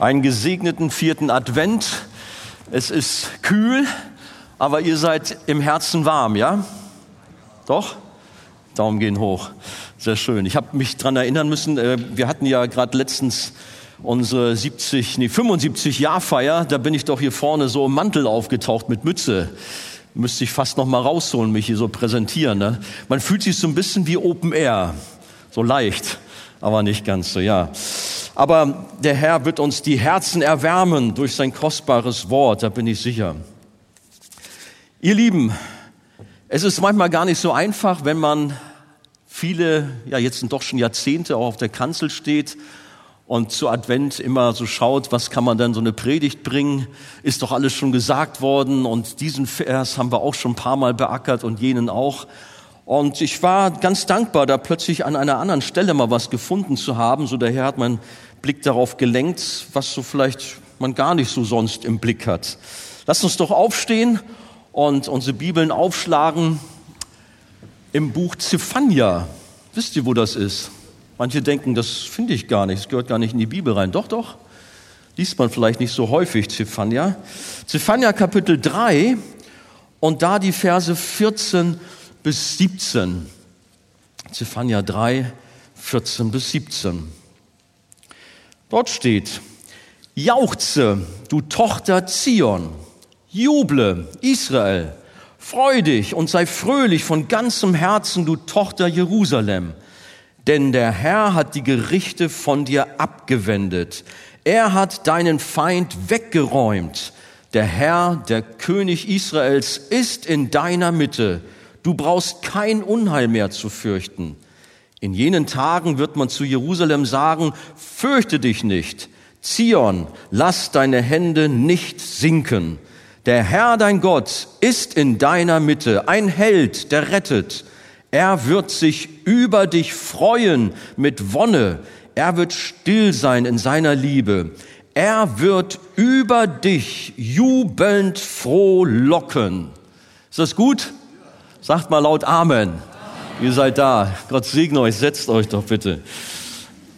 einen gesegneten vierten Advent. Es ist kühl, aber ihr seid im Herzen warm, ja? Doch? Daumen gehen hoch. Sehr schön. Ich habe mich dran erinnern müssen, äh, wir hatten ja gerade letztens unsere 70, nee, 75 Jahrfeier. Da bin ich doch hier vorne so im Mantel aufgetaucht mit Mütze. Müsste ich fast noch mal rausholen, mich hier so präsentieren. Ne? Man fühlt sich so ein bisschen wie Open Air. So leicht, aber nicht ganz so, ja. Aber der Herr wird uns die Herzen erwärmen durch sein kostbares Wort, da bin ich sicher. Ihr Lieben, es ist manchmal gar nicht so einfach, wenn man viele, ja jetzt sind doch schon Jahrzehnte auch auf der Kanzel steht und zu Advent immer so schaut, was kann man denn so eine Predigt bringen? Ist doch alles schon gesagt worden und diesen Vers haben wir auch schon ein paar Mal beackert und jenen auch. Und ich war ganz dankbar, da plötzlich an einer anderen Stelle mal was gefunden zu haben. So der Herr hat meinen Blick darauf gelenkt, was so vielleicht man gar nicht so sonst im Blick hat. Lasst uns doch aufstehen und unsere Bibeln aufschlagen im Buch Zephania. Wisst ihr, wo das ist? Manche denken, das finde ich gar nicht, das gehört gar nicht in die Bibel rein. Doch, doch, liest man vielleicht nicht so häufig, Zephania. Zephania Kapitel 3 und da die Verse 14 bis 17. Zephania 3, 14 bis 17. Dort steht, Jauchze, du Tochter Zion, juble, Israel, freu dich und sei fröhlich von ganzem Herzen, du Tochter Jerusalem, denn der Herr hat die Gerichte von dir abgewendet. Er hat deinen Feind weggeräumt. Der Herr, der König Israels, ist in deiner Mitte. Du brauchst kein Unheil mehr zu fürchten. In jenen Tagen wird man zu Jerusalem sagen, fürchte dich nicht. Zion, lass deine Hände nicht sinken. Der Herr dein Gott ist in deiner Mitte, ein Held, der rettet. Er wird sich über dich freuen mit Wonne. Er wird still sein in seiner Liebe. Er wird über dich jubelnd frohlocken. Ist das gut? Sagt mal laut Amen. Ihr seid da. Gott segne euch. Setzt euch doch bitte.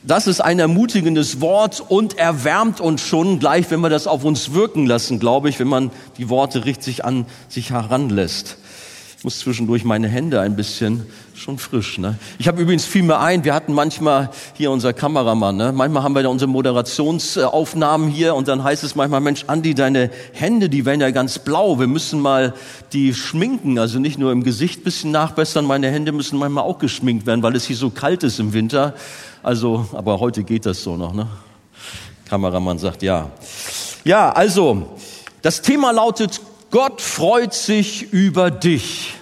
Das ist ein ermutigendes Wort und erwärmt uns schon gleich, wenn wir das auf uns wirken lassen, glaube ich, wenn man die Worte richtig an sich heranlässt. Ich muss zwischendurch meine Hände ein bisschen schon frisch. Ne? Ich habe übrigens viel mehr ein. Wir hatten manchmal hier unser Kameramann. Ne? Manchmal haben wir da unsere Moderationsaufnahmen hier und dann heißt es manchmal, Mensch, Andi, deine Hände, die werden ja ganz blau. Wir müssen mal die schminken. Also nicht nur im Gesicht bisschen nachbessern. Meine Hände müssen manchmal auch geschminkt werden, weil es hier so kalt ist im Winter. Also, aber heute geht das so noch. Ne? Kameramann sagt ja. Ja, also das Thema lautet Gott freut sich über dich.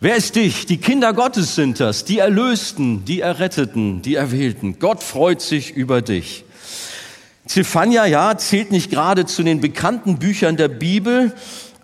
Wer ist dich? Die Kinder Gottes sind das, die Erlösten, die Erretteten, die Erwählten. Gott freut sich über dich. Zephania, ja, zählt nicht gerade zu den bekannten Büchern der Bibel,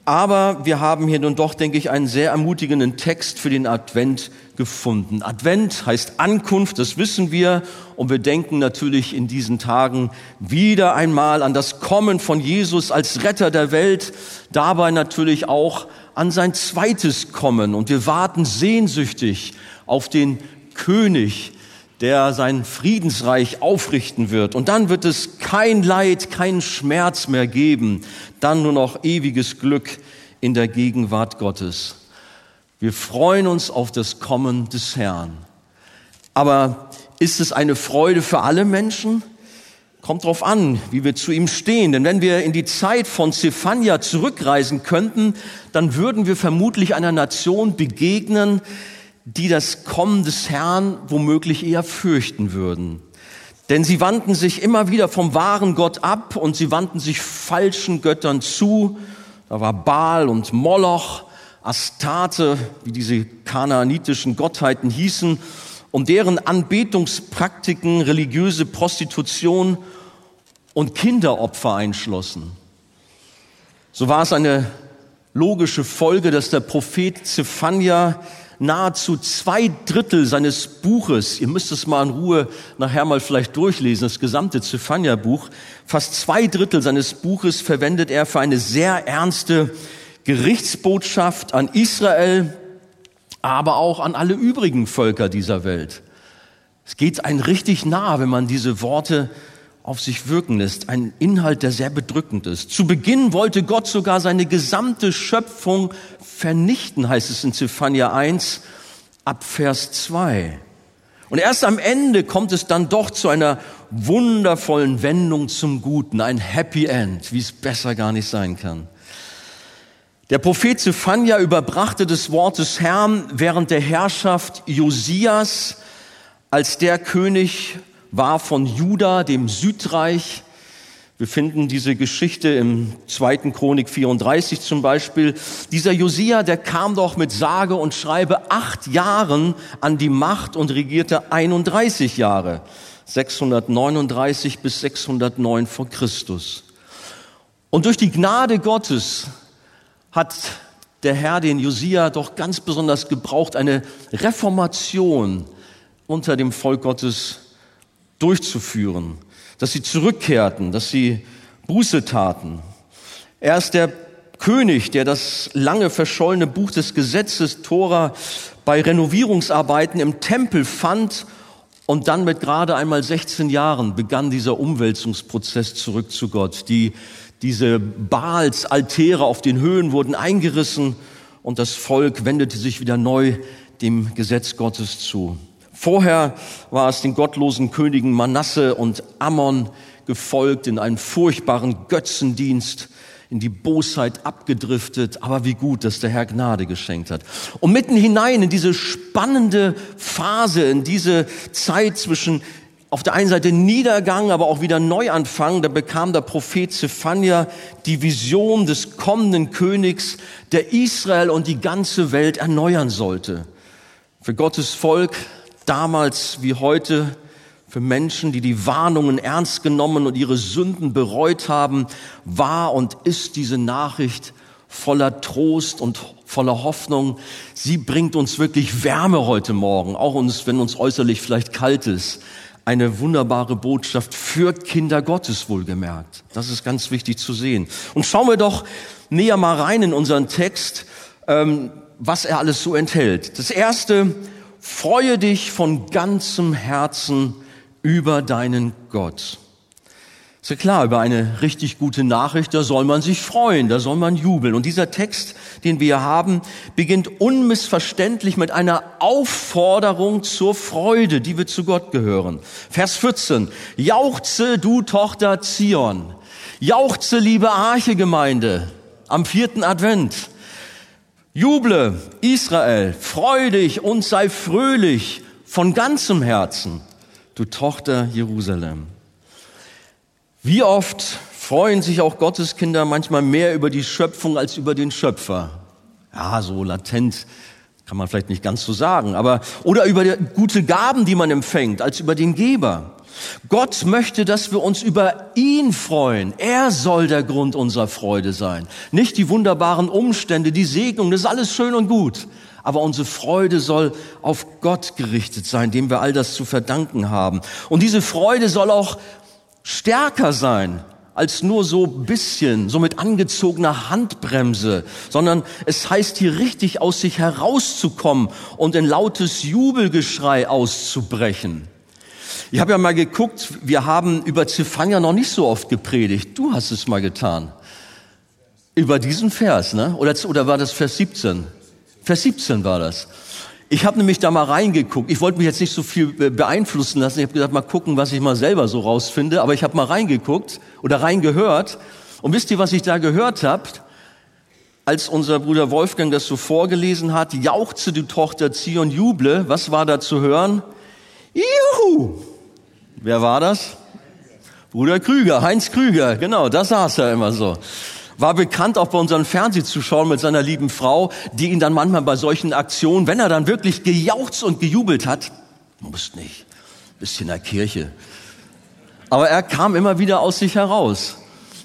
aber wir haben hier nun doch, denke ich, einen sehr ermutigenden Text für den Advent gefunden. Advent heißt Ankunft, das wissen wir. Und wir denken natürlich in diesen Tagen wieder einmal an das Kommen von Jesus als Retter der Welt, dabei natürlich auch an sein zweites Kommen. Und wir warten sehnsüchtig auf den König, der sein Friedensreich aufrichten wird. Und dann wird es kein Leid, keinen Schmerz mehr geben, dann nur noch ewiges Glück in der Gegenwart Gottes. Wir freuen uns auf das Kommen des Herrn. Aber ist es eine Freude für alle Menschen? Kommt drauf an, wie wir zu ihm stehen. Denn wenn wir in die Zeit von Zephania zurückreisen könnten, dann würden wir vermutlich einer Nation begegnen, die das Kommen des Herrn womöglich eher fürchten würden. Denn sie wandten sich immer wieder vom wahren Gott ab und sie wandten sich falschen Göttern zu. Da war Baal und Moloch, Astarte, wie diese kanaanitischen Gottheiten hießen, um deren Anbetungspraktiken religiöse Prostitution und Kinderopfer einschlossen. So war es eine logische Folge, dass der Prophet Zephania nahezu zwei Drittel seines Buches, ihr müsst es mal in Ruhe nachher mal vielleicht durchlesen, das gesamte Zephania-Buch, fast zwei Drittel seines Buches verwendet er für eine sehr ernste Gerichtsbotschaft an Israel, aber auch an alle übrigen Völker dieser Welt. Es geht ein richtig nah, wenn man diese Worte auf sich wirken lässt. Ein Inhalt, der sehr bedrückend ist. Zu Beginn wollte Gott sogar seine gesamte Schöpfung vernichten, heißt es in Zephania 1 ab Vers 2. Und erst am Ende kommt es dann doch zu einer wundervollen Wendung zum Guten, ein Happy End, wie es besser gar nicht sein kann. Der Prophet Zephania überbrachte des Wortes Herrn während der Herrschaft Josias, als der König war von Juda, dem Südreich. Wir finden diese Geschichte im zweiten Chronik 34 zum Beispiel. Dieser Josia, der kam doch mit sage und schreibe acht Jahren an die Macht und regierte 31 Jahre. 639 bis 609 vor Christus. Und durch die Gnade Gottes hat der Herr den Josia doch ganz besonders gebraucht, eine Reformation unter dem Volk Gottes durchzuführen, dass sie zurückkehrten, dass sie Buße taten. Er ist der König, der das lange verschollene Buch des Gesetzes Tora bei Renovierungsarbeiten im Tempel fand und dann mit gerade einmal 16 Jahren begann dieser Umwälzungsprozess zurück zu Gott. Die, diese Baals, Altäre auf den Höhen wurden eingerissen und das Volk wendete sich wieder neu dem Gesetz Gottes zu. Vorher war es den gottlosen Königen Manasse und Ammon gefolgt in einen furchtbaren Götzendienst, in die Bosheit abgedriftet. Aber wie gut, dass der Herr Gnade geschenkt hat. Und mitten hinein in diese spannende Phase, in diese Zeit zwischen auf der einen Seite Niedergang, aber auch wieder Neuanfang, da bekam der Prophet Zephania die Vision des kommenden Königs, der Israel und die ganze Welt erneuern sollte. Für Gottes Volk damals wie heute für Menschen, die die Warnungen ernst genommen und ihre Sünden bereut haben, war und ist diese Nachricht voller Trost und voller Hoffnung. Sie bringt uns wirklich Wärme heute Morgen, auch uns, wenn uns äußerlich vielleicht kalt ist. Eine wunderbare Botschaft für Kinder Gottes wohlgemerkt. Das ist ganz wichtig zu sehen. Und schauen wir doch näher mal rein in unseren Text, ähm, was er alles so enthält. Das erste, Freue dich von ganzem Herzen über deinen Gott. Ist ja klar, über eine richtig gute Nachricht, da soll man sich freuen, da soll man jubeln. Und dieser Text, den wir haben, beginnt unmissverständlich mit einer Aufforderung zur Freude, die wir zu Gott gehören. Vers 14. Jauchze, du Tochter Zion. Jauchze, liebe Arche-Gemeinde, am vierten Advent. Juble, Israel, freu dich und sei fröhlich von ganzem Herzen, du Tochter Jerusalem. Wie oft freuen sich auch Gotteskinder manchmal mehr über die Schöpfung als über den Schöpfer? Ja, so latent kann man vielleicht nicht ganz so sagen, aber oder über gute Gaben, die man empfängt, als über den Geber. Gott möchte, dass wir uns über ihn freuen. Er soll der Grund unserer Freude sein. Nicht die wunderbaren Umstände, die Segnung, das ist alles schön und gut. Aber unsere Freude soll auf Gott gerichtet sein, dem wir all das zu verdanken haben. Und diese Freude soll auch stärker sein als nur so bisschen, so mit angezogener Handbremse, sondern es heißt hier richtig aus sich herauszukommen und in lautes Jubelgeschrei auszubrechen. Ich habe ja mal geguckt, wir haben über Zephania noch nicht so oft gepredigt. Du hast es mal getan. Über diesen Vers, ne? Oder, oder war das Vers 17? Vers 17 war das. Ich habe nämlich da mal reingeguckt. Ich wollte mich jetzt nicht so viel beeinflussen lassen. Ich habe gesagt, mal gucken, was ich mal selber so rausfinde. Aber ich habe mal reingeguckt oder reingehört. Und wisst ihr, was ich da gehört habe? Als unser Bruder Wolfgang das so vorgelesen hat, jauchze du Tochter Zion, juble. Was war da zu hören? Juhu! Wer war das? Bruder Krüger, Heinz Krüger, genau, da saß er immer so. War bekannt auch bei unseren Fernsehzuschauern mit seiner lieben Frau, die ihn dann manchmal bei solchen Aktionen, wenn er dann wirklich gejauchzt und gejubelt hat, muss nicht, bisschen in der Kirche. Aber er kam immer wieder aus sich heraus.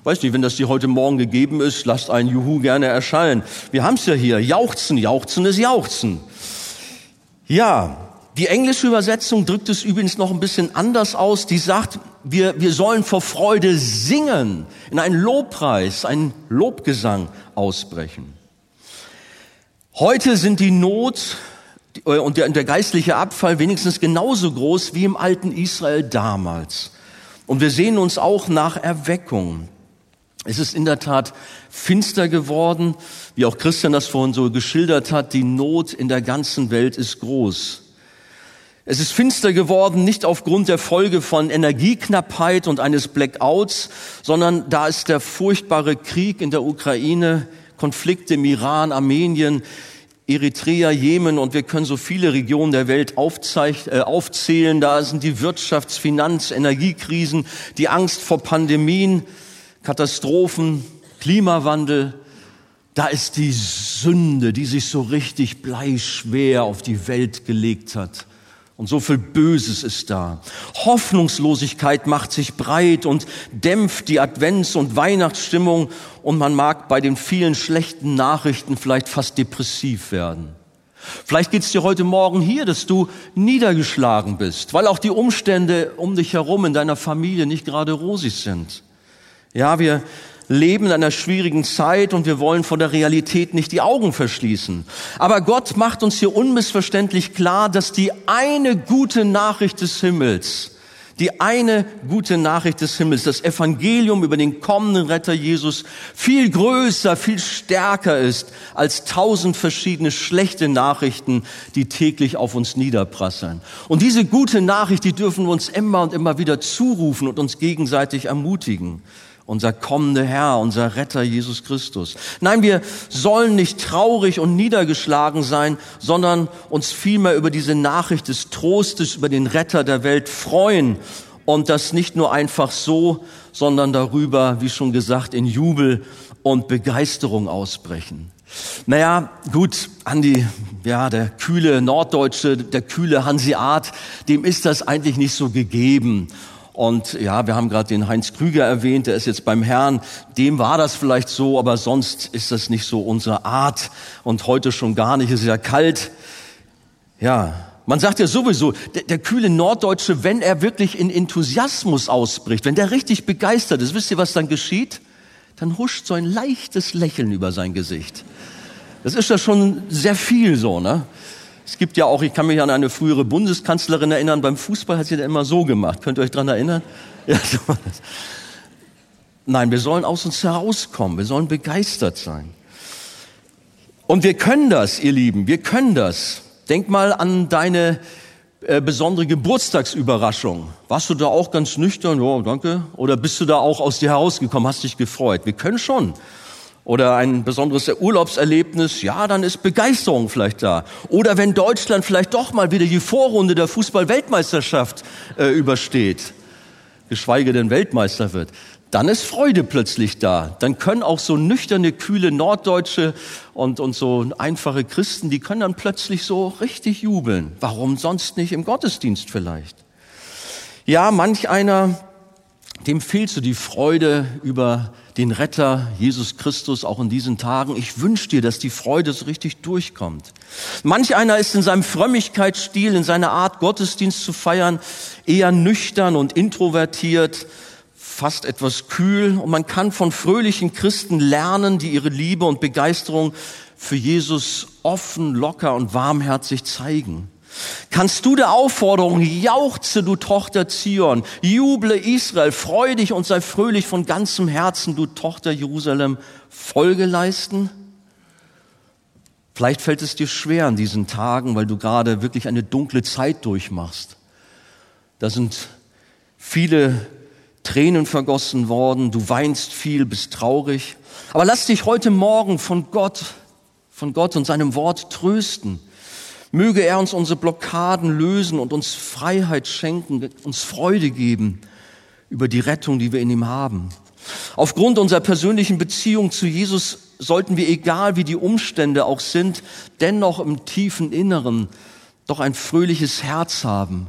Weiß nicht, wenn das dir heute Morgen gegeben ist, lasst ein Juhu gerne erschallen. Wir haben's ja hier. Jauchzen, Jauchzen ist Jauchzen. Ja, die englische Übersetzung drückt es übrigens noch ein bisschen anders aus. Die sagt, wir, wir sollen vor Freude singen, in einen Lobpreis, einen Lobgesang ausbrechen. Heute sind die Not äh, und der, der geistliche Abfall wenigstens genauso groß wie im alten Israel damals. Und wir sehen uns auch nach Erweckung. Es ist in der Tat finster geworden, wie auch Christian das vorhin so geschildert hat. Die Not in der ganzen Welt ist groß. Es ist finster geworden, nicht aufgrund der Folge von Energieknappheit und eines Blackouts, sondern da ist der furchtbare Krieg in der Ukraine, Konflikte im Iran, Armenien, Eritrea, Jemen und wir können so viele Regionen der Welt äh, aufzählen. Da sind die Wirtschafts-, Finanz-, Energiekrisen, die Angst vor Pandemien, Katastrophen, Klimawandel. Da ist die Sünde, die sich so richtig bleischwer auf die Welt gelegt hat. Und so viel Böses ist da. Hoffnungslosigkeit macht sich breit und dämpft die Advents- und Weihnachtsstimmung und man mag bei den vielen schlechten Nachrichten vielleicht fast depressiv werden. Vielleicht geht es dir heute Morgen hier, dass du niedergeschlagen bist, weil auch die Umstände um dich herum in deiner Familie nicht gerade rosig sind. Ja, wir leben in einer schwierigen Zeit und wir wollen vor der Realität nicht die Augen verschließen. Aber Gott macht uns hier unmissverständlich klar, dass die eine gute Nachricht des Himmels, die eine gute Nachricht des Himmels, das Evangelium über den kommenden Retter Jesus viel größer, viel stärker ist als tausend verschiedene schlechte Nachrichten, die täglich auf uns niederprasseln. Und diese gute Nachricht, die dürfen wir uns immer und immer wieder zurufen und uns gegenseitig ermutigen unser kommender Herr, unser Retter Jesus Christus. Nein, wir sollen nicht traurig und niedergeschlagen sein, sondern uns vielmehr über diese Nachricht des Trostes, über den Retter der Welt freuen und das nicht nur einfach so, sondern darüber, wie schon gesagt, in Jubel und Begeisterung ausbrechen. Naja, gut, Andi, ja, der kühle Norddeutsche, der kühle Hanseat, dem ist das eigentlich nicht so gegeben. Und ja, wir haben gerade den Heinz Krüger erwähnt, der ist jetzt beim Herrn. Dem war das vielleicht so, aber sonst ist das nicht so unsere Art. Und heute schon gar nicht, es ist ja kalt. Ja, man sagt ja sowieso, der, der, kühle Norddeutsche, wenn er wirklich in Enthusiasmus ausbricht, wenn der richtig begeistert ist, wisst ihr, was dann geschieht? Dann huscht so ein leichtes Lächeln über sein Gesicht. Das ist ja schon sehr viel so, ne? Es gibt ja auch, ich kann mich an eine frühere Bundeskanzlerin erinnern, beim Fußball hat sie da immer so gemacht. Könnt ihr euch dran erinnern? Ja, so das. Nein, wir sollen aus uns herauskommen. Wir sollen begeistert sein. Und wir können das, ihr Lieben. Wir können das. Denk mal an deine äh, besondere Geburtstagsüberraschung. Warst du da auch ganz nüchtern? Ja, danke. Oder bist du da auch aus dir herausgekommen, hast dich gefreut? Wir können schon oder ein besonderes Urlaubserlebnis, ja, dann ist Begeisterung vielleicht da. Oder wenn Deutschland vielleicht doch mal wieder die Vorrunde der Fußball-Weltmeisterschaft äh, übersteht, geschweige denn Weltmeister wird, dann ist Freude plötzlich da. Dann können auch so nüchterne, kühle Norddeutsche und, und so einfache Christen, die können dann plötzlich so richtig jubeln. Warum sonst nicht im Gottesdienst vielleicht? Ja, manch einer dem fehlt so die Freude über den Retter Jesus Christus auch in diesen Tagen. Ich wünsche dir, dass die Freude so richtig durchkommt. Manch einer ist in seinem Frömmigkeitsstil, in seiner Art Gottesdienst zu feiern, eher nüchtern und introvertiert, fast etwas kühl. Und man kann von fröhlichen Christen lernen, die ihre Liebe und Begeisterung für Jesus offen, locker und warmherzig zeigen. Kannst du der Aufforderung, jauchze du Tochter Zion, juble Israel, freu dich und sei fröhlich von ganzem Herzen, du Tochter Jerusalem, Folge leisten? Vielleicht fällt es dir schwer in diesen Tagen, weil du gerade wirklich eine dunkle Zeit durchmachst. Da sind viele Tränen vergossen worden, du weinst viel, bist traurig. Aber lass dich heute Morgen von Gott, von Gott und seinem Wort trösten. Möge er uns unsere Blockaden lösen und uns Freiheit schenken, uns Freude geben über die Rettung, die wir in ihm haben. Aufgrund unserer persönlichen Beziehung zu Jesus sollten wir, egal wie die Umstände auch sind, dennoch im tiefen Inneren doch ein fröhliches Herz haben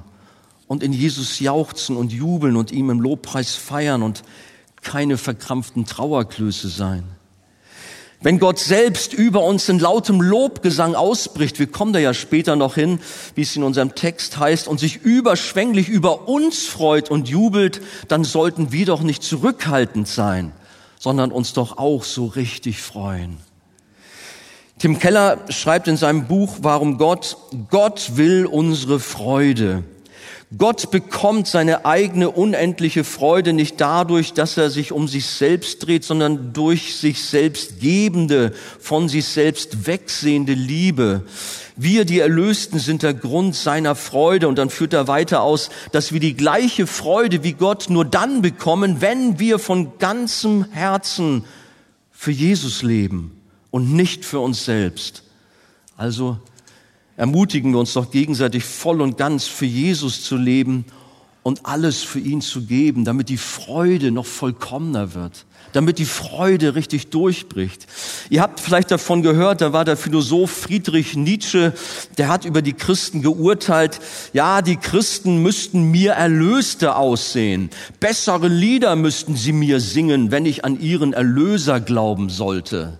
und in Jesus jauchzen und jubeln und ihm im Lobpreis feiern und keine verkrampften Trauerklöße sein. Wenn Gott selbst über uns in lautem Lobgesang ausbricht, wir kommen da ja später noch hin, wie es in unserem Text heißt, und sich überschwänglich über uns freut und jubelt, dann sollten wir doch nicht zurückhaltend sein, sondern uns doch auch so richtig freuen. Tim Keller schreibt in seinem Buch Warum Gott, Gott will unsere Freude. Gott bekommt seine eigene unendliche Freude nicht dadurch, dass er sich um sich selbst dreht, sondern durch sich selbst gebende, von sich selbst wegsehende Liebe. Wir, die Erlösten, sind der Grund seiner Freude. Und dann führt er weiter aus, dass wir die gleiche Freude wie Gott nur dann bekommen, wenn wir von ganzem Herzen für Jesus leben und nicht für uns selbst. Also ermutigen wir uns doch gegenseitig voll und ganz für Jesus zu leben und alles für ihn zu geben, damit die Freude noch vollkommener wird, damit die Freude richtig durchbricht. Ihr habt vielleicht davon gehört, da war der Philosoph Friedrich Nietzsche, der hat über die Christen geurteilt, ja, die Christen müssten mir Erlöste aussehen, bessere Lieder müssten sie mir singen, wenn ich an ihren Erlöser glauben sollte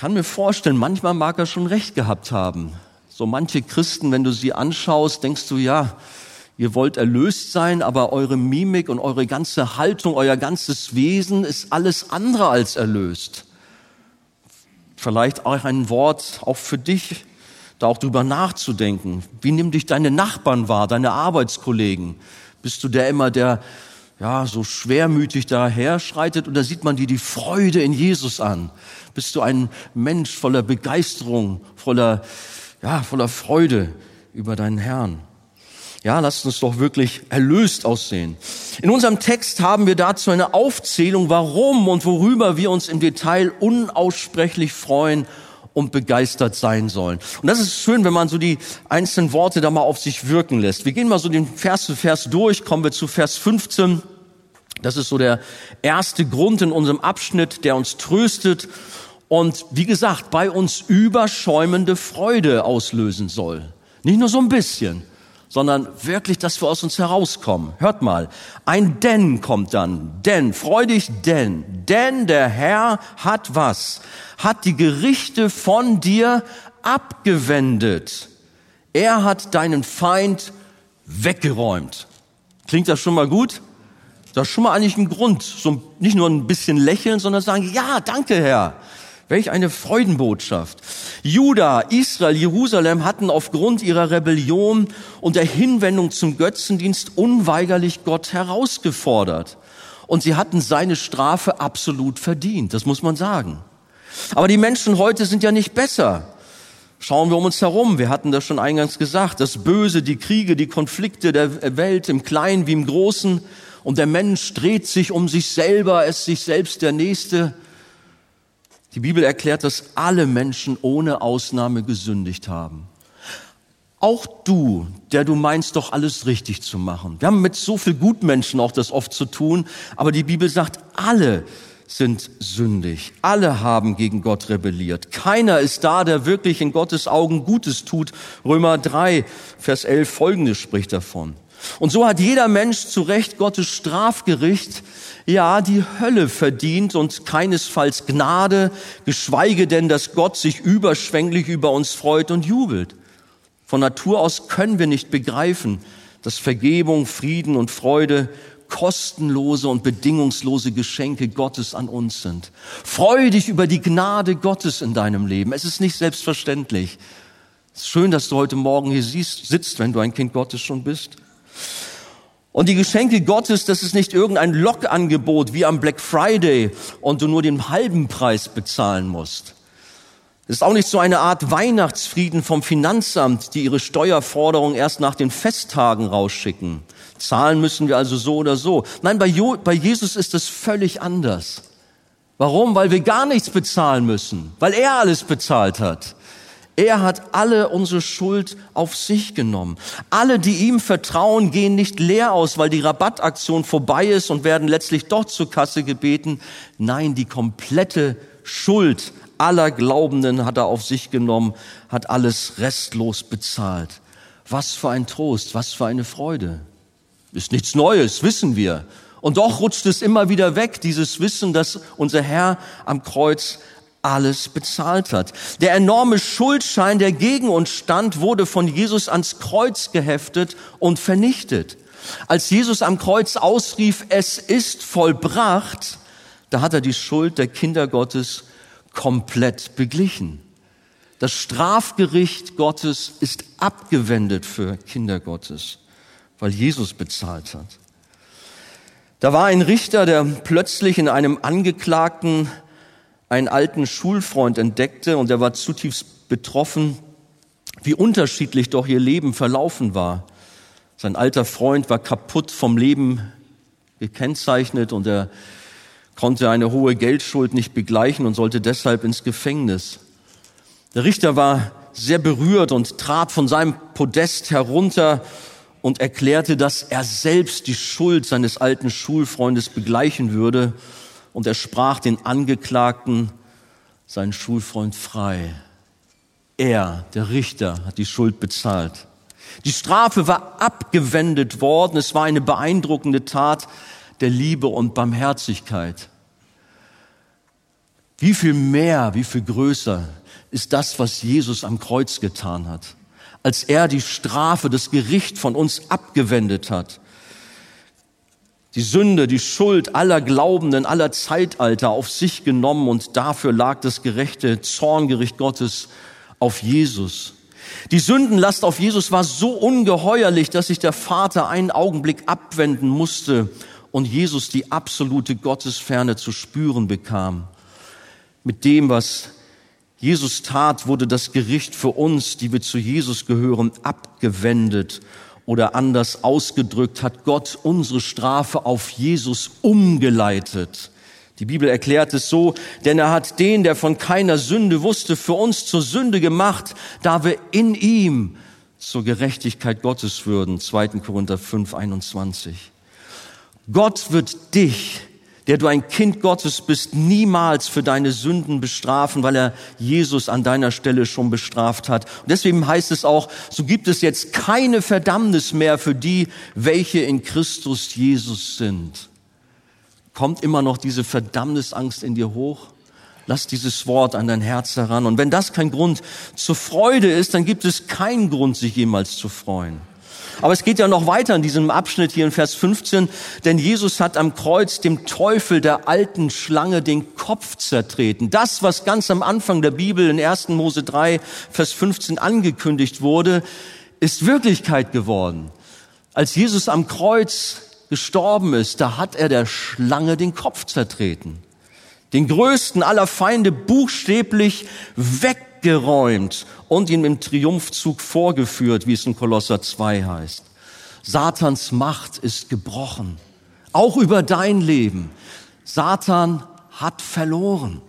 kann mir vorstellen, manchmal mag er schon recht gehabt haben. So manche Christen, wenn du sie anschaust, denkst du, ja, ihr wollt erlöst sein, aber eure Mimik und eure ganze Haltung, euer ganzes Wesen ist alles andere als erlöst. Vielleicht auch ein Wort auch für dich, da auch drüber nachzudenken. Wie nimm dich deine Nachbarn wahr, deine Arbeitskollegen? Bist du der immer, der ja, so schwermütig daher schreitet oder sieht man dir die Freude in Jesus an? Bist du ein Mensch voller Begeisterung, voller, ja, voller Freude über deinen Herrn? Ja, lasst uns doch wirklich erlöst aussehen. In unserem Text haben wir dazu eine Aufzählung, warum und worüber wir uns im Detail unaussprechlich freuen und begeistert sein sollen. Und das ist schön, wenn man so die einzelnen Worte da mal auf sich wirken lässt. Wir gehen mal so den Vers für Vers durch, kommen wir zu Vers 15. Das ist so der erste Grund in unserem Abschnitt, der uns tröstet und wie gesagt, bei uns überschäumende Freude auslösen soll. Nicht nur so ein bisschen, sondern wirklich, dass wir aus uns herauskommen. Hört mal, ein denn kommt dann. Denn, freu dich denn. Denn der Herr hat was? Hat die Gerichte von dir abgewendet. Er hat deinen Feind weggeräumt. Klingt das schon mal gut? Das ist schon mal eigentlich ein Grund, so nicht nur ein bisschen lächeln, sondern sagen, ja, danke Herr. Welch eine Freudenbotschaft. Juda, Israel, Jerusalem hatten aufgrund ihrer Rebellion und der Hinwendung zum Götzendienst unweigerlich Gott herausgefordert. Und sie hatten seine Strafe absolut verdient, das muss man sagen. Aber die Menschen heute sind ja nicht besser. Schauen wir um uns herum. Wir hatten das schon eingangs gesagt. Das Böse, die Kriege, die Konflikte der Welt im Kleinen wie im Großen und der Mensch dreht sich um sich selber, ist sich selbst der Nächste. Die Bibel erklärt, dass alle Menschen ohne Ausnahme gesündigt haben. Auch du, der du meinst, doch alles richtig zu machen. Wir haben mit so viel Gutmenschen auch das oft zu tun, aber die Bibel sagt, alle sind sündig. Alle haben gegen Gott rebelliert. Keiner ist da, der wirklich in Gottes Augen Gutes tut. Römer 3, Vers 11 folgendes spricht davon. Und so hat jeder Mensch zu Recht Gottes Strafgericht, ja, die Hölle verdient und keinesfalls Gnade, geschweige denn, dass Gott sich überschwänglich über uns freut und jubelt. Von Natur aus können wir nicht begreifen, dass Vergebung, Frieden und Freude kostenlose und bedingungslose Geschenke Gottes an uns sind. Freue dich über die Gnade Gottes in deinem Leben. Es ist nicht selbstverständlich. Es ist schön, dass du heute Morgen hier siehst, sitzt, wenn du ein Kind Gottes schon bist. Und die Geschenke Gottes, das ist nicht irgendein Lockangebot wie am Black Friday und du nur den halben Preis bezahlen musst. Es ist auch nicht so eine Art Weihnachtsfrieden vom Finanzamt, die ihre Steuerforderung erst nach den Festtagen rausschicken. Zahlen müssen wir also so oder so. Nein, bei, jo bei Jesus ist es völlig anders. Warum? Weil wir gar nichts bezahlen müssen, weil er alles bezahlt hat. Er hat alle unsere Schuld auf sich genommen. Alle, die ihm vertrauen, gehen nicht leer aus, weil die Rabattaktion vorbei ist und werden letztlich doch zur Kasse gebeten. Nein, die komplette Schuld aller Glaubenden hat er auf sich genommen, hat alles restlos bezahlt. Was für ein Trost, was für eine Freude. Ist nichts Neues, wissen wir. Und doch rutscht es immer wieder weg, dieses Wissen, dass unser Herr am Kreuz alles bezahlt hat. Der enorme Schuldschein, der gegen uns stand, wurde von Jesus ans Kreuz geheftet und vernichtet. Als Jesus am Kreuz ausrief, es ist vollbracht, da hat er die Schuld der Kinder Gottes komplett beglichen. Das Strafgericht Gottes ist abgewendet für Kinder Gottes, weil Jesus bezahlt hat. Da war ein Richter, der plötzlich in einem Angeklagten einen alten Schulfreund entdeckte und er war zutiefst betroffen, wie unterschiedlich doch ihr Leben verlaufen war. Sein alter Freund war kaputt vom Leben gekennzeichnet und er konnte eine hohe Geldschuld nicht begleichen und sollte deshalb ins Gefängnis. Der Richter war sehr berührt und trat von seinem Podest herunter und erklärte, dass er selbst die Schuld seines alten Schulfreundes begleichen würde. Und er sprach den Angeklagten, seinen Schulfreund, frei. Er, der Richter, hat die Schuld bezahlt. Die Strafe war abgewendet worden. Es war eine beeindruckende Tat der Liebe und Barmherzigkeit. Wie viel mehr, wie viel größer ist das, was Jesus am Kreuz getan hat, als er die Strafe, das Gericht von uns abgewendet hat. Die Sünde, die Schuld aller Glaubenden, aller Zeitalter auf sich genommen und dafür lag das gerechte Zorngericht Gottes auf Jesus. Die Sündenlast auf Jesus war so ungeheuerlich, dass sich der Vater einen Augenblick abwenden musste und Jesus die absolute Gottesferne zu spüren bekam. Mit dem, was Jesus tat, wurde das Gericht für uns, die wir zu Jesus gehören, abgewendet oder anders ausgedrückt, hat Gott unsere Strafe auf Jesus umgeleitet. Die Bibel erklärt es so, denn er hat den, der von keiner Sünde wusste, für uns zur Sünde gemacht, da wir in ihm zur Gerechtigkeit Gottes würden. 2. Korinther 5, 21. Gott wird dich der du ein Kind Gottes bist, niemals für deine Sünden bestrafen, weil er Jesus an deiner Stelle schon bestraft hat. Und deswegen heißt es auch, so gibt es jetzt keine Verdammnis mehr für die, welche in Christus Jesus sind. Kommt immer noch diese Verdammnisangst in dir hoch? Lass dieses Wort an dein Herz heran. Und wenn das kein Grund zur Freude ist, dann gibt es keinen Grund, sich jemals zu freuen. Aber es geht ja noch weiter in diesem Abschnitt hier in Vers 15, denn Jesus hat am Kreuz dem Teufel der alten Schlange den Kopf zertreten. Das, was ganz am Anfang der Bibel in 1. Mose 3, Vers 15 angekündigt wurde, ist Wirklichkeit geworden. Als Jesus am Kreuz gestorben ist, da hat er der Schlange den Kopf zertreten. Den größten aller Feinde buchstäblich weg weggeräumt und ihm im Triumphzug vorgeführt, wie es in Kolosser 2 heißt. Satans Macht ist gebrochen. Auch über dein Leben. Satan hat verloren.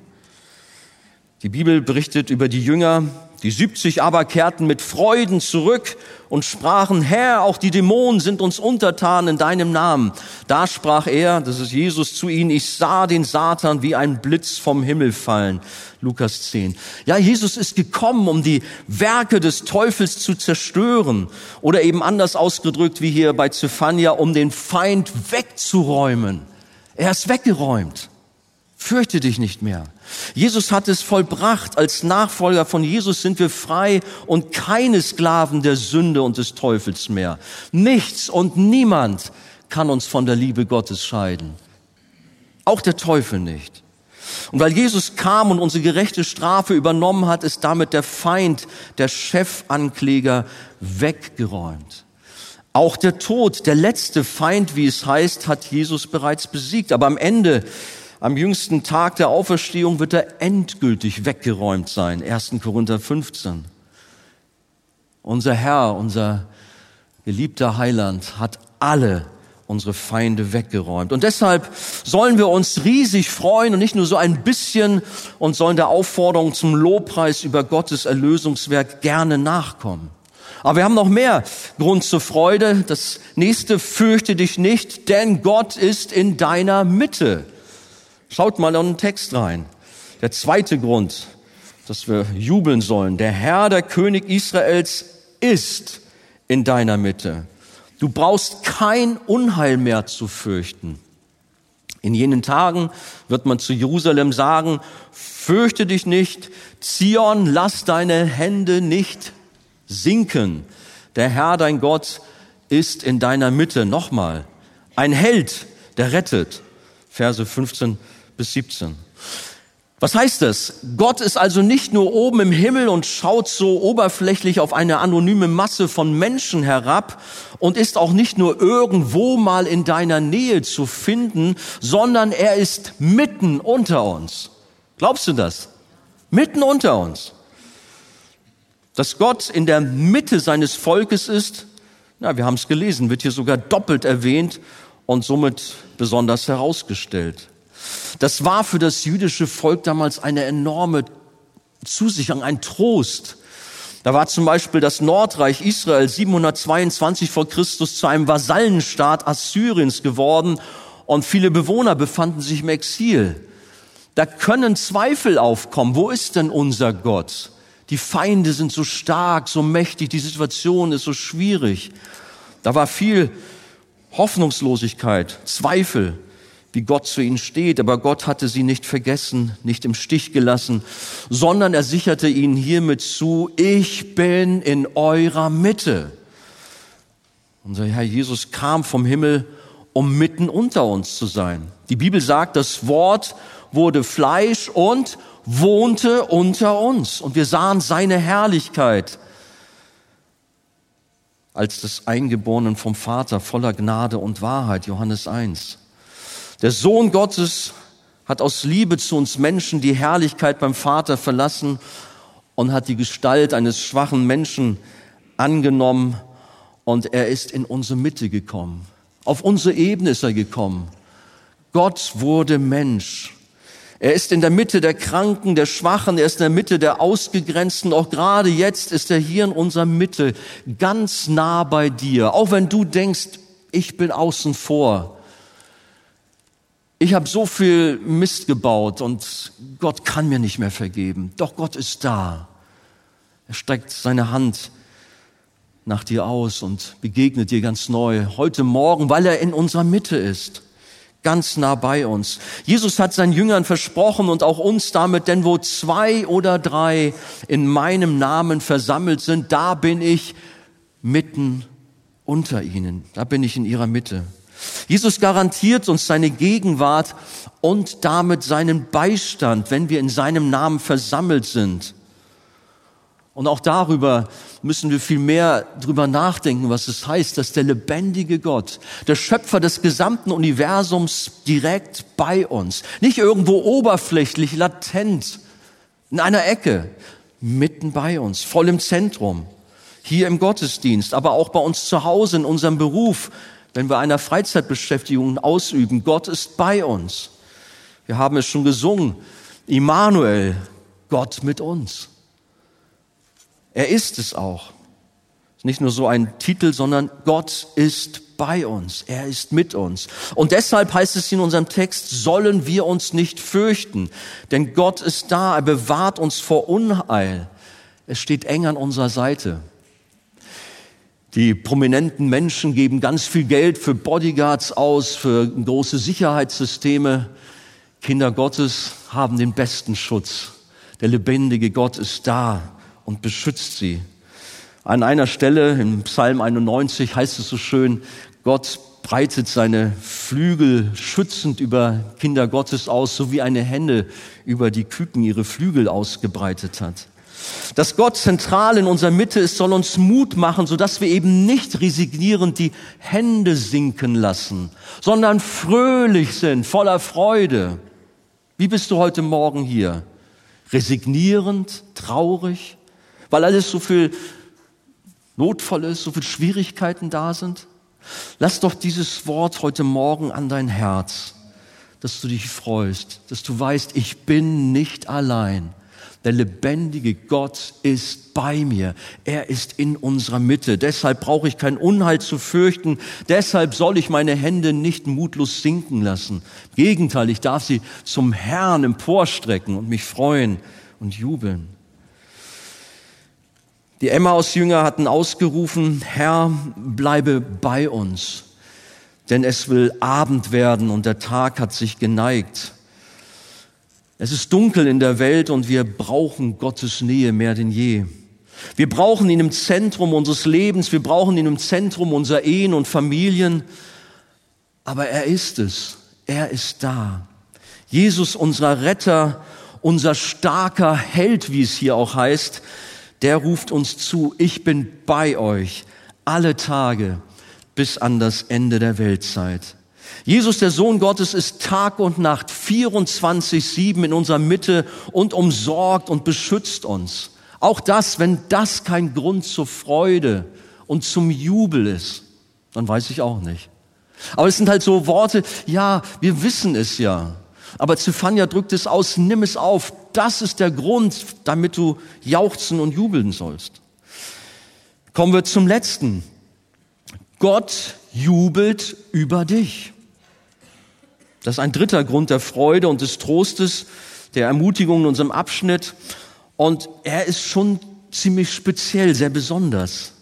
Die Bibel berichtet über die Jünger, die 70 aber kehrten mit Freuden zurück und sprachen, Herr, auch die Dämonen sind uns untertan in deinem Namen. Da sprach er, das ist Jesus zu ihnen, ich sah den Satan wie ein Blitz vom Himmel fallen. Lukas 10. Ja, Jesus ist gekommen, um die Werke des Teufels zu zerstören. Oder eben anders ausgedrückt wie hier bei Zephania, um den Feind wegzuräumen. Er ist weggeräumt. Fürchte dich nicht mehr. Jesus hat es vollbracht. Als Nachfolger von Jesus sind wir frei und keine Sklaven der Sünde und des Teufels mehr. Nichts und niemand kann uns von der Liebe Gottes scheiden. Auch der Teufel nicht. Und weil Jesus kam und unsere gerechte Strafe übernommen hat, ist damit der Feind, der Chefankläger weggeräumt. Auch der Tod, der letzte Feind, wie es heißt, hat Jesus bereits besiegt. Aber am Ende am jüngsten Tag der Auferstehung wird er endgültig weggeräumt sein. 1. Korinther 15. Unser Herr, unser geliebter Heiland hat alle unsere Feinde weggeräumt. Und deshalb sollen wir uns riesig freuen und nicht nur so ein bisschen und sollen der Aufforderung zum Lobpreis über Gottes Erlösungswerk gerne nachkommen. Aber wir haben noch mehr Grund zur Freude. Das nächste, fürchte dich nicht, denn Gott ist in deiner Mitte. Schaut mal in den Text rein. Der zweite Grund, dass wir jubeln sollen. Der Herr, der König Israels, ist in deiner Mitte. Du brauchst kein Unheil mehr zu fürchten. In jenen Tagen wird man zu Jerusalem sagen, fürchte dich nicht, Zion, lass deine Hände nicht sinken. Der Herr, dein Gott, ist in deiner Mitte. Nochmal, ein Held, der rettet. Verse 15 bis 17. Was heißt das? Gott ist also nicht nur oben im Himmel und schaut so oberflächlich auf eine anonyme Masse von Menschen herab und ist auch nicht nur irgendwo mal in deiner Nähe zu finden, sondern er ist mitten unter uns. Glaubst du das? Mitten unter uns. Dass Gott in der Mitte seines Volkes ist, na, wir haben es gelesen, wird hier sogar doppelt erwähnt und somit besonders herausgestellt. Das war für das jüdische Volk damals eine enorme Zusicherung, ein Trost. Da war zum Beispiel das Nordreich Israel 722 vor Christus zu einem Vasallenstaat Assyriens geworden und viele Bewohner befanden sich im Exil. Da können Zweifel aufkommen. Wo ist denn unser Gott? Die Feinde sind so stark, so mächtig, die Situation ist so schwierig. Da war viel Hoffnungslosigkeit, Zweifel wie Gott zu ihnen steht. Aber Gott hatte sie nicht vergessen, nicht im Stich gelassen, sondern er sicherte ihnen hiermit zu, ich bin in eurer Mitte. Unser Herr Jesus kam vom Himmel, um mitten unter uns zu sein. Die Bibel sagt, das Wort wurde Fleisch und wohnte unter uns. Und wir sahen seine Herrlichkeit als des Eingeborenen vom Vater voller Gnade und Wahrheit, Johannes 1. Der Sohn Gottes hat aus Liebe zu uns Menschen die Herrlichkeit beim Vater verlassen und hat die Gestalt eines schwachen Menschen angenommen und er ist in unsere Mitte gekommen. Auf unsere Ebene ist er gekommen. Gott wurde Mensch. Er ist in der Mitte der Kranken, der Schwachen, er ist in der Mitte der Ausgegrenzten. Auch gerade jetzt ist er hier in unserer Mitte, ganz nah bei dir. Auch wenn du denkst, ich bin außen vor ich habe so viel Mist gebaut und Gott kann mir nicht mehr vergeben. Doch Gott ist da. Er streckt seine Hand nach dir aus und begegnet dir ganz neu heute Morgen, weil er in unserer Mitte ist, ganz nah bei uns. Jesus hat seinen Jüngern versprochen und auch uns damit, denn wo zwei oder drei in meinem Namen versammelt sind, da bin ich mitten unter ihnen, da bin ich in ihrer Mitte. Jesus garantiert uns seine Gegenwart und damit seinen Beistand, wenn wir in seinem Namen versammelt sind. Und auch darüber müssen wir viel mehr drüber nachdenken, was es heißt, dass der lebendige Gott, der Schöpfer des gesamten Universums direkt bei uns, nicht irgendwo oberflächlich, latent, in einer Ecke, mitten bei uns, voll im Zentrum, hier im Gottesdienst, aber auch bei uns zu Hause, in unserem Beruf, wenn wir einer Freizeitbeschäftigung ausüben. Gott ist bei uns. Wir haben es schon gesungen. Immanuel, Gott mit uns. Er ist es auch. Nicht nur so ein Titel, sondern Gott ist bei uns. Er ist mit uns. Und deshalb heißt es in unserem Text, sollen wir uns nicht fürchten. Denn Gott ist da. Er bewahrt uns vor Unheil. Es steht eng an unserer Seite. Die prominenten Menschen geben ganz viel Geld für Bodyguards aus, für große Sicherheitssysteme. Kinder Gottes haben den besten Schutz. Der lebendige Gott ist da und beschützt sie. An einer Stelle im Psalm 91 heißt es so schön, Gott breitet seine Flügel schützend über Kinder Gottes aus, so wie eine Henne über die Küken ihre Flügel ausgebreitet hat. Dass Gott zentral in unserer Mitte ist, soll uns Mut machen, sodass wir eben nicht resignierend die Hände sinken lassen, sondern fröhlich sind, voller Freude. Wie bist du heute Morgen hier? Resignierend, traurig, weil alles so viel notvoll ist, so viel Schwierigkeiten da sind? Lass doch dieses Wort heute Morgen an dein Herz, dass du dich freust, dass du weißt, ich bin nicht allein. Der lebendige Gott ist bei mir. Er ist in unserer Mitte. Deshalb brauche ich kein Unheil zu fürchten. Deshalb soll ich meine Hände nicht mutlos sinken lassen. Im Gegenteil, ich darf sie zum Herrn emporstrecken und mich freuen und jubeln. Die Emmaus-Jünger hatten ausgerufen, Herr, bleibe bei uns, denn es will Abend werden und der Tag hat sich geneigt. Es ist dunkel in der Welt und wir brauchen Gottes Nähe mehr denn je. Wir brauchen ihn im Zentrum unseres Lebens, wir brauchen ihn im Zentrum unserer Ehen und Familien. Aber er ist es, er ist da. Jesus, unser Retter unser starker Held, wie es hier auch heißt, der ruft uns zu, ich bin bei euch alle Tage bis an das Ende der Weltzeit. Jesus, der Sohn Gottes, ist Tag und Nacht 24-7 in unserer Mitte und umsorgt und beschützt uns. Auch das, wenn das kein Grund zur Freude und zum Jubel ist, dann weiß ich auch nicht. Aber es sind halt so Worte, ja, wir wissen es ja. Aber Zephania drückt es aus, nimm es auf. Das ist der Grund, damit du jauchzen und jubeln sollst. Kommen wir zum letzten. Gott jubelt über dich. Das ist ein dritter Grund der Freude und des Trostes, der Ermutigung in unserem Abschnitt. Und er ist schon ziemlich speziell, sehr besonders.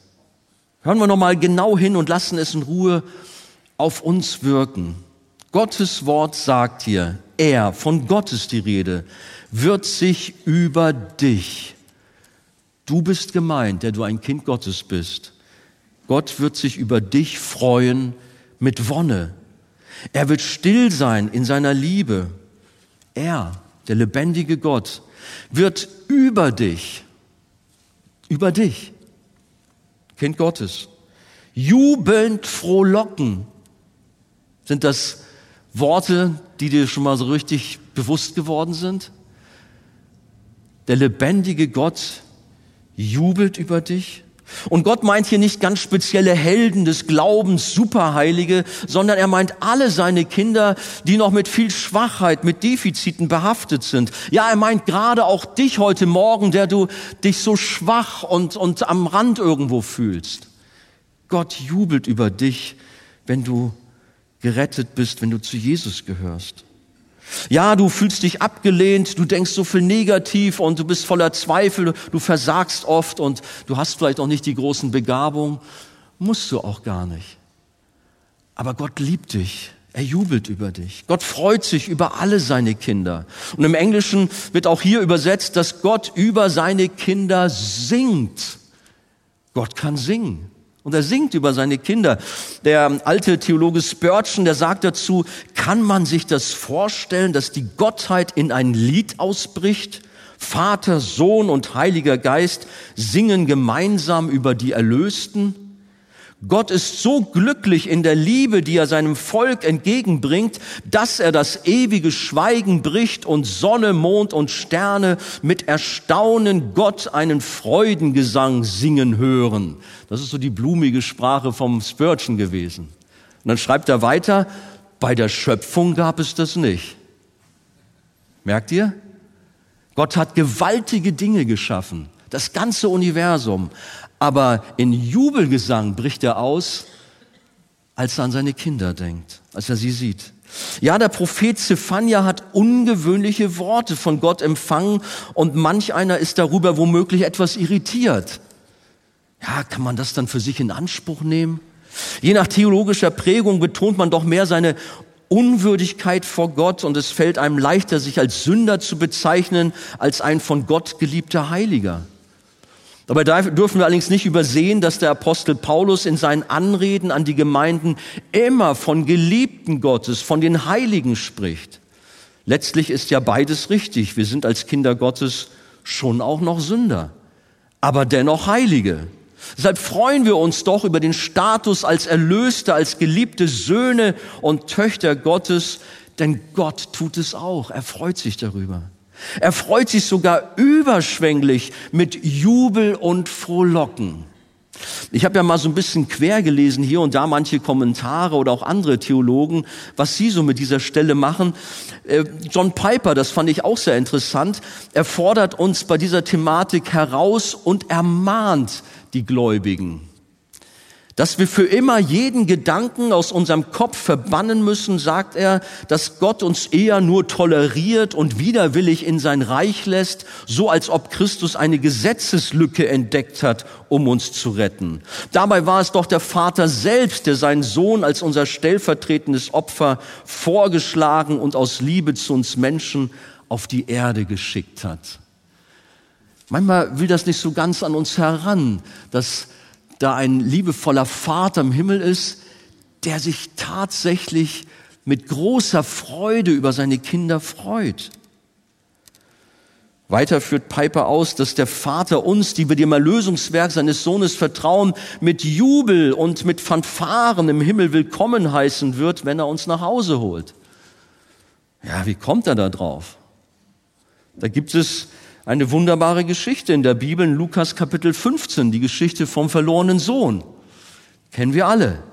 Hören wir nochmal genau hin und lassen es in Ruhe auf uns wirken. Gottes Wort sagt hier, er, von Gott ist die Rede, wird sich über dich. Du bist gemeint, der du ein Kind Gottes bist. Gott wird sich über dich freuen mit Wonne. Er wird still sein in seiner Liebe. Er, der lebendige Gott, wird über dich, über dich, Kind Gottes, jubelnd frohlocken. Sind das Worte, die dir schon mal so richtig bewusst geworden sind? Der lebendige Gott jubelt über dich. Und Gott meint hier nicht ganz spezielle Helden des Glaubens, Superheilige, sondern er meint alle seine Kinder, die noch mit viel Schwachheit, mit Defiziten behaftet sind. Ja, er meint gerade auch dich heute Morgen, der du dich so schwach und, und am Rand irgendwo fühlst. Gott jubelt über dich, wenn du gerettet bist, wenn du zu Jesus gehörst. Ja, du fühlst dich abgelehnt, du denkst so viel negativ und du bist voller Zweifel, du versagst oft und du hast vielleicht auch nicht die großen Begabungen. Musst du auch gar nicht. Aber Gott liebt dich. Er jubelt über dich. Gott freut sich über alle seine Kinder. Und im Englischen wird auch hier übersetzt, dass Gott über seine Kinder singt. Gott kann singen. Und er singt über seine Kinder. Der alte Theologe Spurgeon, der sagt dazu, kann man sich das vorstellen, dass die Gottheit in ein Lied ausbricht? Vater, Sohn und Heiliger Geist singen gemeinsam über die Erlösten? Gott ist so glücklich in der Liebe, die er seinem Volk entgegenbringt, dass er das ewige Schweigen bricht und Sonne, Mond und Sterne mit Erstaunen Gott einen Freudengesang singen hören. Das ist so die blumige Sprache vom Spurgeon gewesen. Und dann schreibt er weiter, bei der Schöpfung gab es das nicht. Merkt ihr? Gott hat gewaltige Dinge geschaffen, das ganze Universum. Aber in Jubelgesang bricht er aus, als er an seine Kinder denkt, als er sie sieht. Ja, der Prophet Zephania hat ungewöhnliche Worte von Gott empfangen und manch einer ist darüber womöglich etwas irritiert. Ja, kann man das dann für sich in Anspruch nehmen? Je nach theologischer Prägung betont man doch mehr seine Unwürdigkeit vor Gott und es fällt einem leichter, sich als Sünder zu bezeichnen, als ein von Gott geliebter Heiliger. Dabei dürfen wir allerdings nicht übersehen, dass der Apostel Paulus in seinen Anreden an die Gemeinden immer von Geliebten Gottes, von den Heiligen spricht. Letztlich ist ja beides richtig. Wir sind als Kinder Gottes schon auch noch Sünder, aber dennoch Heilige. Deshalb freuen wir uns doch über den Status als Erlöste, als geliebte Söhne und Töchter Gottes, denn Gott tut es auch. Er freut sich darüber. Er freut sich sogar überschwänglich mit Jubel und Frohlocken. Ich habe ja mal so ein bisschen quer gelesen hier und da manche Kommentare oder auch andere Theologen, was sie so mit dieser Stelle machen. Äh, John Piper, das fand ich auch sehr interessant, er fordert uns bei dieser Thematik heraus und ermahnt die Gläubigen dass wir für immer jeden Gedanken aus unserem Kopf verbannen müssen, sagt er, dass Gott uns eher nur toleriert und widerwillig in sein Reich lässt, so als ob Christus eine Gesetzeslücke entdeckt hat, um uns zu retten. Dabei war es doch der Vater selbst, der seinen Sohn als unser stellvertretendes Opfer vorgeschlagen und aus Liebe zu uns Menschen auf die Erde geschickt hat. Manchmal will das nicht so ganz an uns heran, dass da ein liebevoller Vater im Himmel ist, der sich tatsächlich mit großer Freude über seine Kinder freut. Weiter führt Piper aus, dass der Vater uns, die wir dem Erlösungswerk seines Sohnes vertrauen, mit Jubel und mit Fanfaren im Himmel willkommen heißen wird, wenn er uns nach Hause holt. Ja, wie kommt er da drauf? Da gibt es eine wunderbare Geschichte in der Bibel, in Lukas Kapitel 15, die Geschichte vom verlorenen Sohn. Kennen wir alle.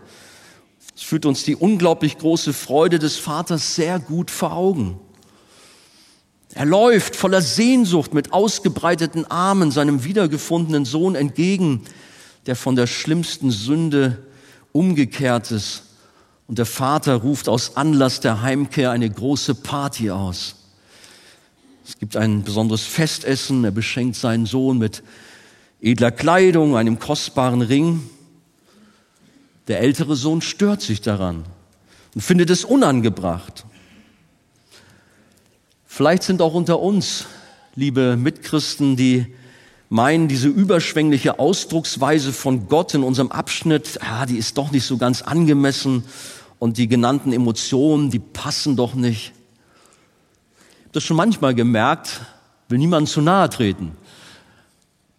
Es führt uns die unglaublich große Freude des Vaters sehr gut vor Augen. Er läuft voller Sehnsucht mit ausgebreiteten Armen seinem wiedergefundenen Sohn entgegen, der von der schlimmsten Sünde umgekehrt ist. Und der Vater ruft aus Anlass der Heimkehr eine große Party aus. Es gibt ein besonderes Festessen. Er beschenkt seinen Sohn mit edler Kleidung, einem kostbaren Ring. Der ältere Sohn stört sich daran und findet es unangebracht. Vielleicht sind auch unter uns, liebe Mitchristen, die meinen, diese überschwängliche Ausdrucksweise von Gott in unserem Abschnitt, ja, die ist doch nicht so ganz angemessen und die genannten Emotionen, die passen doch nicht. Das schon manchmal gemerkt, will niemand zu nahe treten.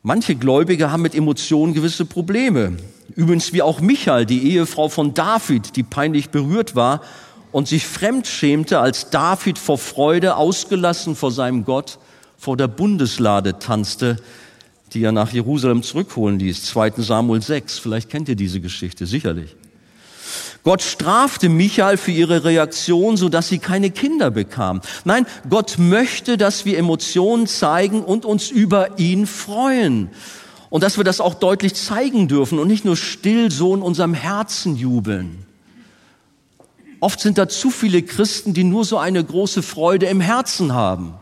Manche Gläubige haben mit Emotionen gewisse Probleme. Übrigens wie auch Michael, die Ehefrau von David, die peinlich berührt war und sich fremdschämte, als David vor Freude ausgelassen vor seinem Gott vor der Bundeslade tanzte, die er nach Jerusalem zurückholen ließ. 2. Samuel 6. Vielleicht kennt ihr diese Geschichte, sicherlich. Gott strafte Michael für ihre Reaktion, so dass sie keine Kinder bekam. Nein, Gott möchte, dass wir Emotionen zeigen und uns über ihn freuen. Und dass wir das auch deutlich zeigen dürfen und nicht nur still so in unserem Herzen jubeln. Oft sind da zu viele Christen, die nur so eine große Freude im Herzen haben.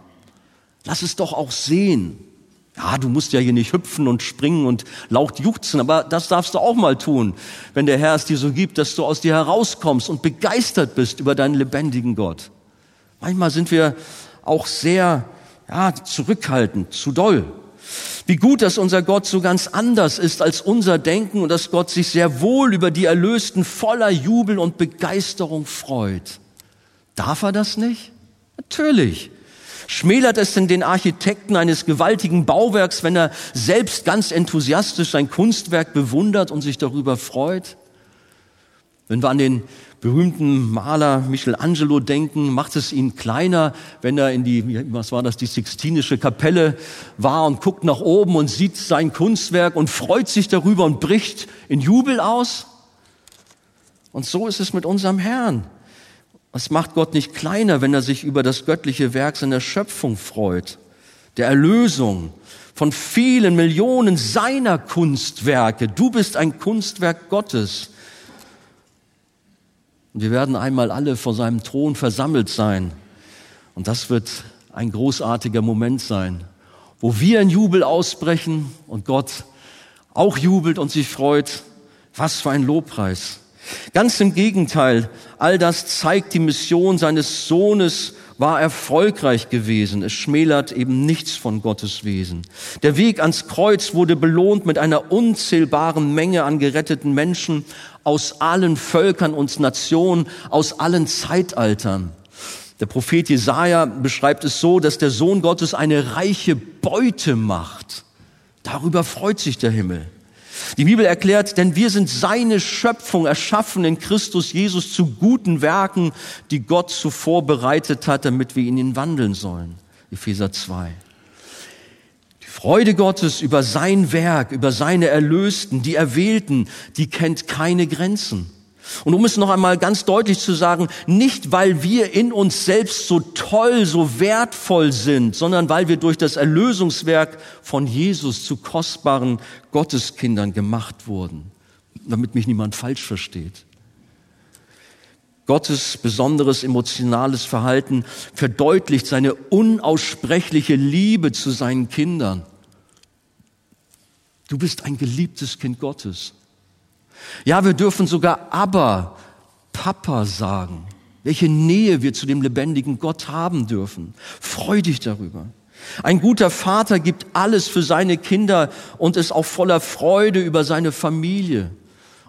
Lass es doch auch sehen. Ja, du musst ja hier nicht hüpfen und springen und laut juchzen, aber das darfst du auch mal tun, wenn der Herr es dir so gibt, dass du aus dir herauskommst und begeistert bist über deinen lebendigen Gott. Manchmal sind wir auch sehr ja, zurückhaltend, zu doll. Wie gut, dass unser Gott so ganz anders ist als unser Denken und dass Gott sich sehr wohl über die Erlösten voller Jubel und Begeisterung freut. Darf er das nicht? Natürlich. Schmälert es denn den Architekten eines gewaltigen Bauwerks, wenn er selbst ganz enthusiastisch sein Kunstwerk bewundert und sich darüber freut? Wenn wir an den berühmten Maler Michelangelo denken, macht es ihn kleiner, wenn er in die, was war das, die Sixtinische Kapelle war und guckt nach oben und sieht sein Kunstwerk und freut sich darüber und bricht in Jubel aus? Und so ist es mit unserem Herrn. Es macht Gott nicht kleiner, wenn er sich über das göttliche Werk seiner Schöpfung freut, der Erlösung von vielen Millionen seiner Kunstwerke. Du bist ein Kunstwerk Gottes. Und wir werden einmal alle vor seinem Thron versammelt sein. Und das wird ein großartiger Moment sein, wo wir in Jubel ausbrechen und Gott auch jubelt und sich freut. Was für ein Lobpreis. Ganz im Gegenteil, all das zeigt die Mission seines Sohnes war erfolgreich gewesen. Es schmälert eben nichts von Gottes Wesen. Der Weg ans Kreuz wurde belohnt mit einer unzählbaren Menge an geretteten Menschen aus allen Völkern und Nationen, aus allen Zeitaltern. Der Prophet Jesaja beschreibt es so, dass der Sohn Gottes eine reiche Beute macht. Darüber freut sich der Himmel. Die Bibel erklärt, denn wir sind seine Schöpfung, erschaffen in Christus Jesus zu guten Werken, die Gott zuvor bereitet hat, damit wir in ihn wandeln sollen. Epheser 2. Die Freude Gottes über sein Werk, über seine Erlösten, die Erwählten, die kennt keine Grenzen. Und um es noch einmal ganz deutlich zu sagen, nicht weil wir in uns selbst so toll, so wertvoll sind, sondern weil wir durch das Erlösungswerk von Jesus zu kostbaren Gotteskindern gemacht wurden, damit mich niemand falsch versteht. Gottes besonderes emotionales Verhalten verdeutlicht seine unaussprechliche Liebe zu seinen Kindern. Du bist ein geliebtes Kind Gottes. Ja, wir dürfen sogar aber Papa sagen. Welche Nähe wir zu dem lebendigen Gott haben dürfen. Freu dich darüber. Ein guter Vater gibt alles für seine Kinder und ist auch voller Freude über seine Familie.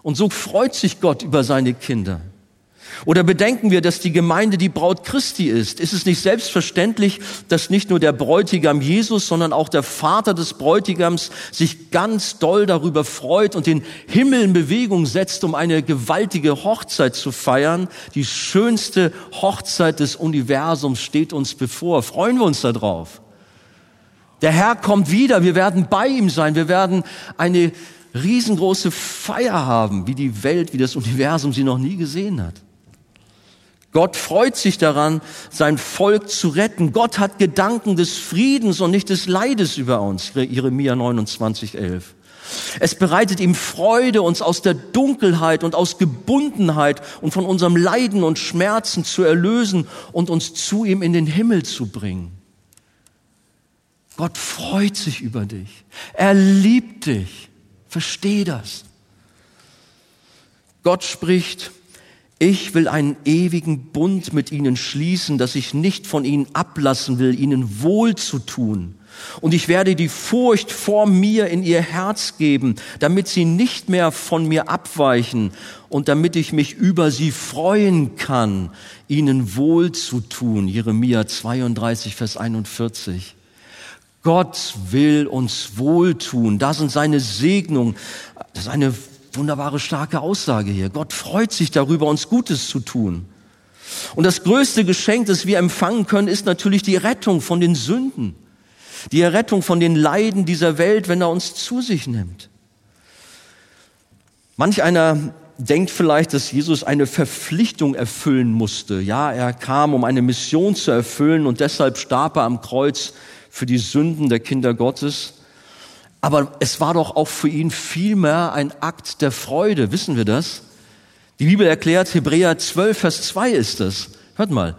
Und so freut sich Gott über seine Kinder. Oder bedenken wir, dass die Gemeinde die Braut Christi ist? Ist es nicht selbstverständlich, dass nicht nur der Bräutigam Jesus, sondern auch der Vater des Bräutigams sich ganz doll darüber freut und den Himmel in Bewegung setzt, um eine gewaltige Hochzeit zu feiern? Die schönste Hochzeit des Universums steht uns bevor. Freuen wir uns darauf? Der Herr kommt wieder, wir werden bei ihm sein, wir werden eine riesengroße Feier haben, wie die Welt, wie das Universum sie noch nie gesehen hat. Gott freut sich daran, sein Volk zu retten. Gott hat Gedanken des Friedens und nicht des Leides über uns. Jeremia 29, 11. Es bereitet ihm Freude, uns aus der Dunkelheit und aus Gebundenheit und von unserem Leiden und Schmerzen zu erlösen und uns zu ihm in den Himmel zu bringen. Gott freut sich über dich. Er liebt dich. Versteh das. Gott spricht, ich will einen ewigen Bund mit ihnen schließen, dass ich nicht von ihnen ablassen will, ihnen wohl zu tun. Und ich werde die Furcht vor mir in ihr Herz geben, damit sie nicht mehr von mir abweichen und damit ich mich über sie freuen kann, ihnen wohl zu tun. Jeremia 32, Vers 41. Gott will uns wohltun. Da sind seine Segnungen. Das ist eine wunderbare, starke Aussage hier. Gott freut sich darüber, uns Gutes zu tun. Und das größte Geschenk, das wir empfangen können, ist natürlich die Rettung von den Sünden. Die Errettung von den Leiden dieser Welt, wenn er uns zu sich nimmt. Manch einer denkt vielleicht, dass Jesus eine Verpflichtung erfüllen musste. Ja, er kam, um eine Mission zu erfüllen und deshalb starb er am Kreuz für die Sünden der Kinder Gottes. Aber es war doch auch für ihn vielmehr ein Akt der Freude, wissen wir das? Die Bibel erklärt, Hebräer 12, Vers 2 ist es. Hört mal.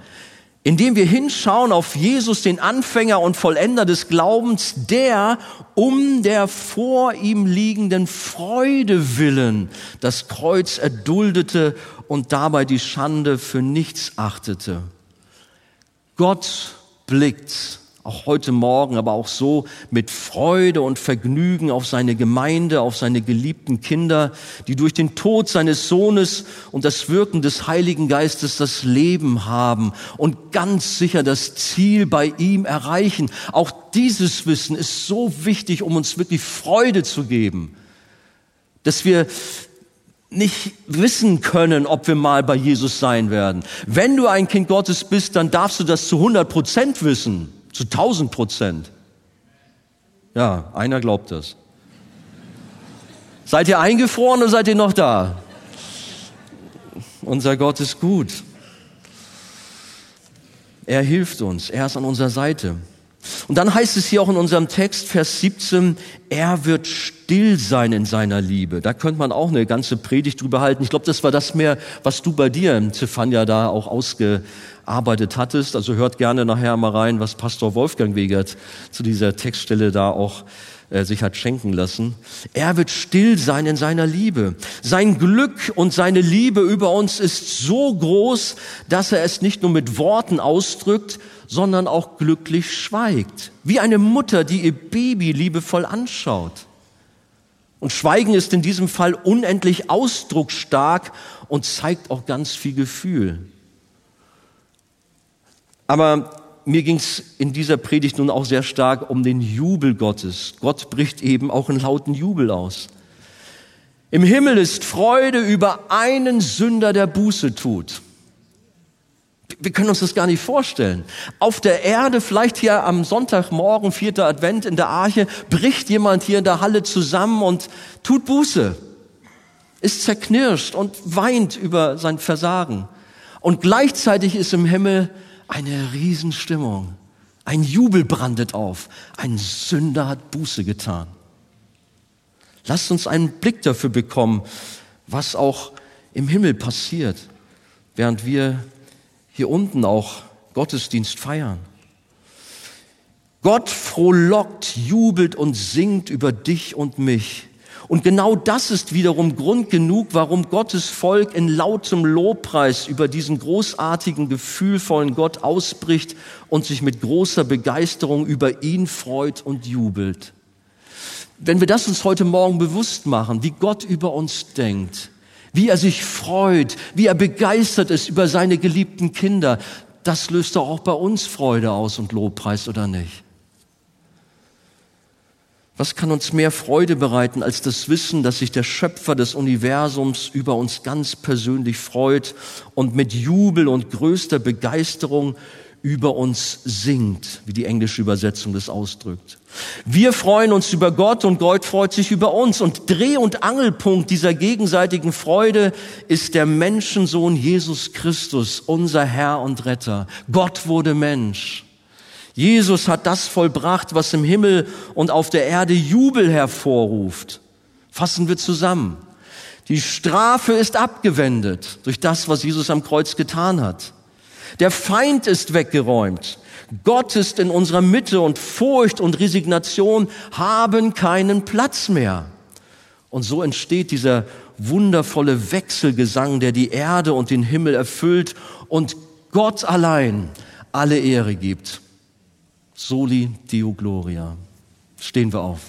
Indem wir hinschauen auf Jesus, den Anfänger und Vollender des Glaubens, der um der vor ihm liegenden Freude willen das Kreuz erduldete und dabei die Schande für nichts achtete. Gott blickt auch heute Morgen, aber auch so mit Freude und Vergnügen auf seine Gemeinde, auf seine geliebten Kinder, die durch den Tod seines Sohnes und das Wirken des Heiligen Geistes das Leben haben und ganz sicher das Ziel bei ihm erreichen. Auch dieses Wissen ist so wichtig, um uns wirklich Freude zu geben, dass wir nicht wissen können, ob wir mal bei Jesus sein werden. Wenn du ein Kind Gottes bist, dann darfst du das zu 100 Prozent wissen. Zu 1000 Prozent. Ja, einer glaubt das. Seid ihr eingefroren oder seid ihr noch da? Unser Gott ist gut. Er hilft uns. Er ist an unserer Seite. Und dann heißt es hier auch in unserem Text, Vers 17, er wird still sein in seiner Liebe. Da könnte man auch eine ganze Predigt drüber halten. Ich glaube, das war das mehr, was du bei dir, Zefania, da auch ausge, arbeitet hattest. Also hört gerne nachher mal rein, was Pastor Wolfgang Wegert zu dieser Textstelle da auch äh, sich hat schenken lassen. Er wird still sein in seiner Liebe. Sein Glück und seine Liebe über uns ist so groß, dass er es nicht nur mit Worten ausdrückt, sondern auch glücklich schweigt. Wie eine Mutter, die ihr Baby liebevoll anschaut. Und Schweigen ist in diesem Fall unendlich ausdrucksstark und zeigt auch ganz viel Gefühl. Aber mir ging es in dieser Predigt nun auch sehr stark um den Jubel Gottes. Gott bricht eben auch in lauten Jubel aus. Im Himmel ist Freude über einen Sünder, der Buße tut. Wir können uns das gar nicht vorstellen. Auf der Erde, vielleicht hier am Sonntagmorgen, vierter Advent in der Arche, bricht jemand hier in der Halle zusammen und tut Buße, ist zerknirscht und weint über sein Versagen. Und gleichzeitig ist im Himmel eine Riesenstimmung. Ein Jubel brandet auf. Ein Sünder hat Buße getan. Lasst uns einen Blick dafür bekommen, was auch im Himmel passiert, während wir hier unten auch Gottesdienst feiern. Gott frohlockt, jubelt und singt über dich und mich. Und genau das ist wiederum Grund genug, warum Gottes Volk in lautem Lobpreis über diesen großartigen, gefühlvollen Gott ausbricht und sich mit großer Begeisterung über ihn freut und jubelt. Wenn wir das uns heute Morgen bewusst machen, wie Gott über uns denkt, Wie er sich freut, wie er begeistert ist über seine geliebten Kinder, das löst doch auch bei uns Freude aus und Lobpreis, oder nicht? Was kann uns mehr Freude bereiten als das Wissen, dass sich der Schöpfer des Universums über uns ganz persönlich freut und mit Jubel und größter Begeisterung über uns singt, wie die englische Übersetzung das ausdrückt. Wir freuen uns über Gott und Gott freut sich über uns. Und Dreh- und Angelpunkt dieser gegenseitigen Freude ist der Menschensohn Jesus Christus, unser Herr und Retter. Gott wurde Mensch. Jesus hat das vollbracht, was im Himmel und auf der Erde Jubel hervorruft. Fassen wir zusammen. Die Strafe ist abgewendet durch das, was Jesus am Kreuz getan hat. Der Feind ist weggeräumt. Gott ist in unserer Mitte und Furcht und Resignation haben keinen Platz mehr. Und so entsteht dieser wundervolle Wechselgesang, der die Erde und den Himmel erfüllt und Gott allein alle Ehre gibt. Soli Deo Gloria. Stehen wir auf.